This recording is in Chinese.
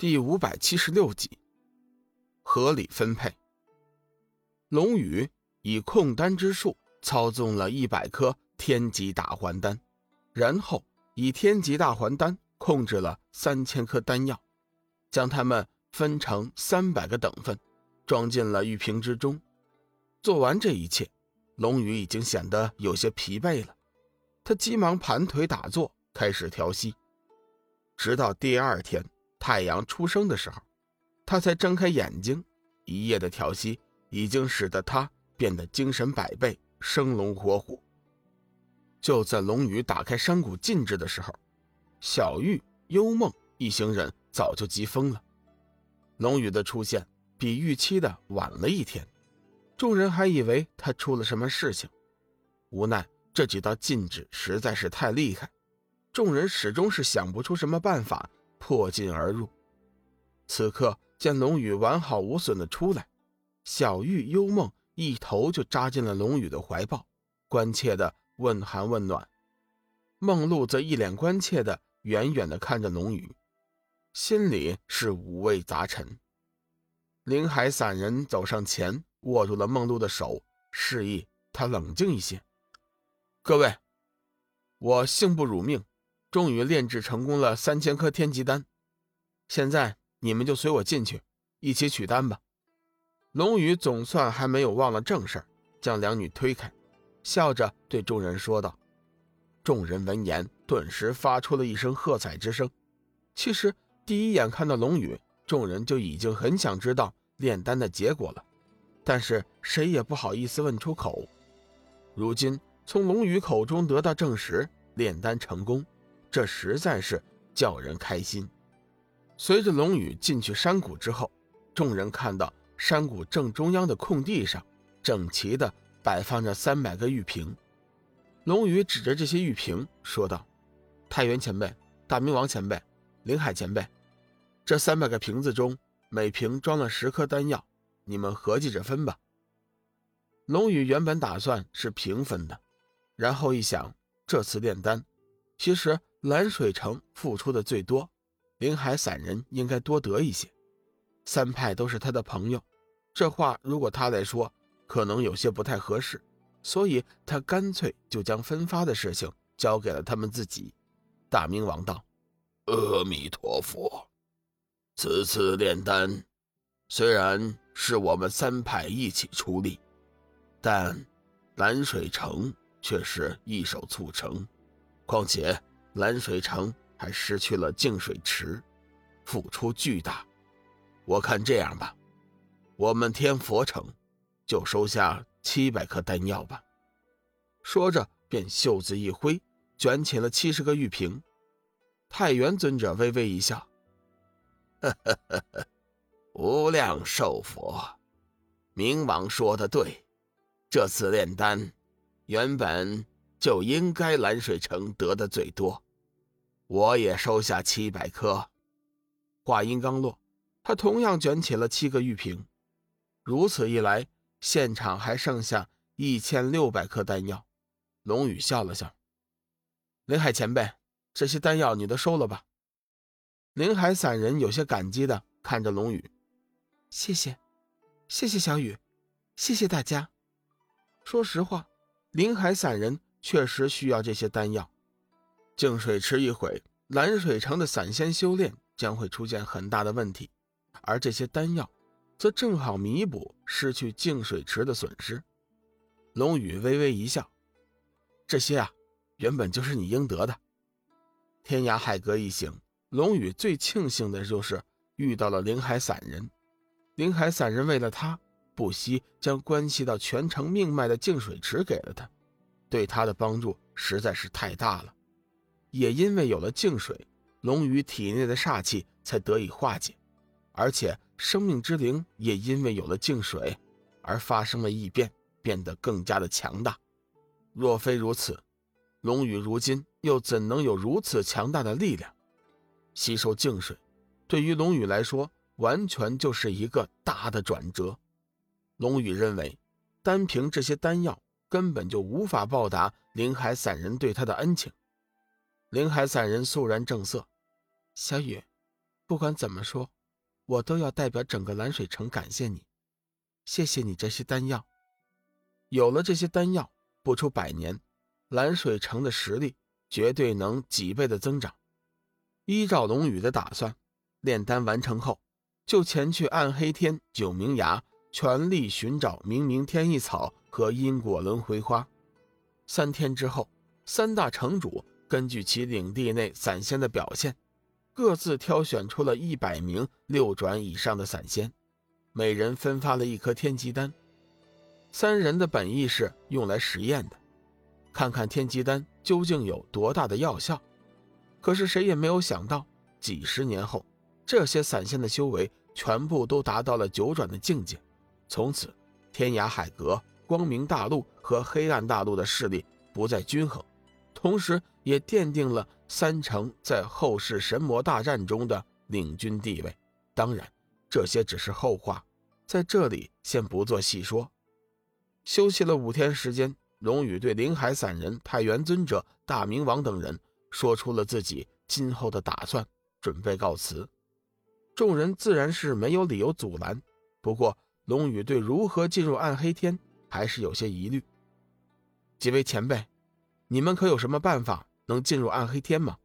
第五百七十六集，合理分配。龙宇以控丹之术操纵了一百颗天级大还丹，然后以天级大还丹控制了三千颗丹药，将它们分成三百个等份，装进了玉瓶之中。做完这一切，龙宇已经显得有些疲惫了，他急忙盘腿打坐，开始调息，直到第二天。太阳出生的时候，他才睁开眼睛。一夜的调息已经使得他变得精神百倍，生龙活虎。就在龙宇打开山谷禁制的时候，小玉、幽梦一行人早就急疯了。龙宇的出现比预期的晚了一天，众人还以为他出了什么事情。无奈这几道禁制实在是太厉害，众人始终是想不出什么办法。破禁而入，此刻见龙宇完好无损的出来，小玉、幽梦一头就扎进了龙宇的怀抱，关切的问寒问暖。梦露则一脸关切的远远的看着龙宇，心里是五味杂陈。林海散人走上前，握住了梦露的手，示意他冷静一些。各位，我幸不辱命。终于炼制成功了三千颗天级丹，现在你们就随我进去，一起取丹吧。龙宇总算还没有忘了正事，将两女推开，笑着对众人说道。众人闻言，顿时发出了一声喝彩之声。其实第一眼看到龙宇，众人就已经很想知道炼丹的结果了，但是谁也不好意思问出口。如今从龙宇口中得到证实，炼丹成功。这实在是叫人开心。随着龙宇进去山谷之后，众人看到山谷正中央的空地上，整齐的摆放着三百个玉瓶。龙宇指着这些玉瓶说道：“太原前辈、大明王前辈、林海前辈，这三百个瓶子中，每瓶装了十颗丹药，你们合计着分吧。”龙宇原本打算是平分的，然后一想，这次炼丹，其实。蓝水城付出的最多，林海散人应该多得一些。三派都是他的朋友，这话如果他来说，可能有些不太合适，所以他干脆就将分发的事情交给了他们自己。大明王道：“阿弥陀佛，此次炼丹虽然是我们三派一起出力，但蓝水城却是一手促成，况且……”蓝水城还失去了净水池，付出巨大。我看这样吧，我们天佛城就收下七百颗丹药吧。说着，便袖子一挥，卷起了七十个玉瓶。太元尊者微微一笑：“呵呵呵呵，无量寿佛，明王说的对，这次炼丹原本……”就应该蓝水城得的最多，我也收下七百颗。话音刚落，他同样卷起了七个玉瓶。如此一来，现场还剩下一千六百颗丹药。龙宇笑了笑：“林海前辈，这些丹药你都收了吧？”林海散人有些感激的看着龙宇：“谢谢，谢谢小雨，谢谢大家。”说实话，林海散人。确实需要这些丹药。净水池一毁，蓝水城的散仙修炼将会出现很大的问题，而这些丹药则正好弥补失去净水池的损失。龙宇微微一笑：“这些啊，原本就是你应得的。”天涯海阁一行，龙宇最庆幸的就是遇到了灵海散人。灵海散人为了他，不惜将关系到全城命脉的净水池给了他。对他的帮助实在是太大了，也因为有了净水，龙宇体内的煞气才得以化解，而且生命之灵也因为有了净水而发生了异变，变得更加的强大。若非如此，龙宇如今又怎能有如此强大的力量？吸收净水，对于龙宇来说，完全就是一个大的转折。龙宇认为，单凭这些丹药。根本就无法报答林海散人对他的恩情。林海散人肃然正色：“小雨，不管怎么说，我都要代表整个蓝水城感谢你。谢谢你这些丹药，有了这些丹药，不出百年，蓝水城的实力绝对能几倍的增长。依照龙宇的打算，炼丹完成后，就前去暗黑天九明崖，全力寻找明明天意草和因果轮回花。三天之后，三大城主根据其领地内散仙的表现，各自挑选出了一百名六转以上的散仙，每人分发了一颗天机丹。三人的本意是用来实验的，看看天机丹究竟有多大的药效。可是谁也没有想到，几十年后，这些散仙的修为全部都达到了九转的境界。从此，天涯海阁、光明大陆和黑暗大陆的势力不再均衡，同时也奠定了三城在后世神魔大战中的领军地位。当然，这些只是后话，在这里先不做细说。休息了五天时间，龙宇对灵海散人、太元尊者、大明王等人。说出了自己今后的打算，准备告辞。众人自然是没有理由阻拦。不过，龙宇对如何进入暗黑天还是有些疑虑。几位前辈，你们可有什么办法能进入暗黑天吗？